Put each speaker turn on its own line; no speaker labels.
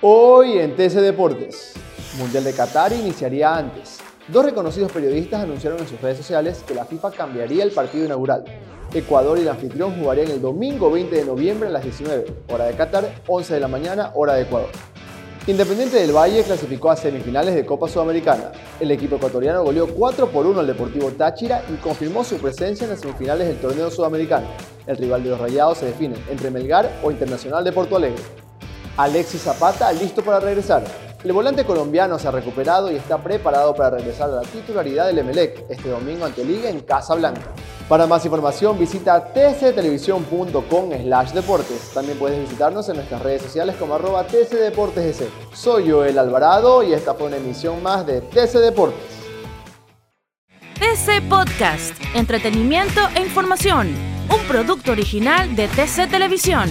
Hoy en TC Deportes, Mundial de Qatar iniciaría antes. Dos reconocidos periodistas anunciaron en sus redes sociales que la FIFA cambiaría el partido inaugural. Ecuador y el anfitrión jugarían el domingo 20 de noviembre a las 19, hora de Qatar, 11 de la mañana, hora de Ecuador. Independiente del Valle clasificó a semifinales de Copa Sudamericana. El equipo ecuatoriano goleó 4 por 1 al Deportivo Táchira y confirmó su presencia en las semifinales del torneo sudamericano. El rival de los Rayados se define entre Melgar o Internacional de Porto Alegre. Alexis Zapata listo para regresar. El volante colombiano se ha recuperado y está preparado para regresar a la titularidad del Emelec este domingo ante Liga en Casa Blanca. Para más información visita tctelevisión.com slash deportes. También puedes visitarnos en nuestras redes sociales como arroba tcdeportesec. Soy Joel Alvarado y esta fue una emisión más de TC Deportes.
TC Podcast, entretenimiento e información, un producto original de TC Televisión.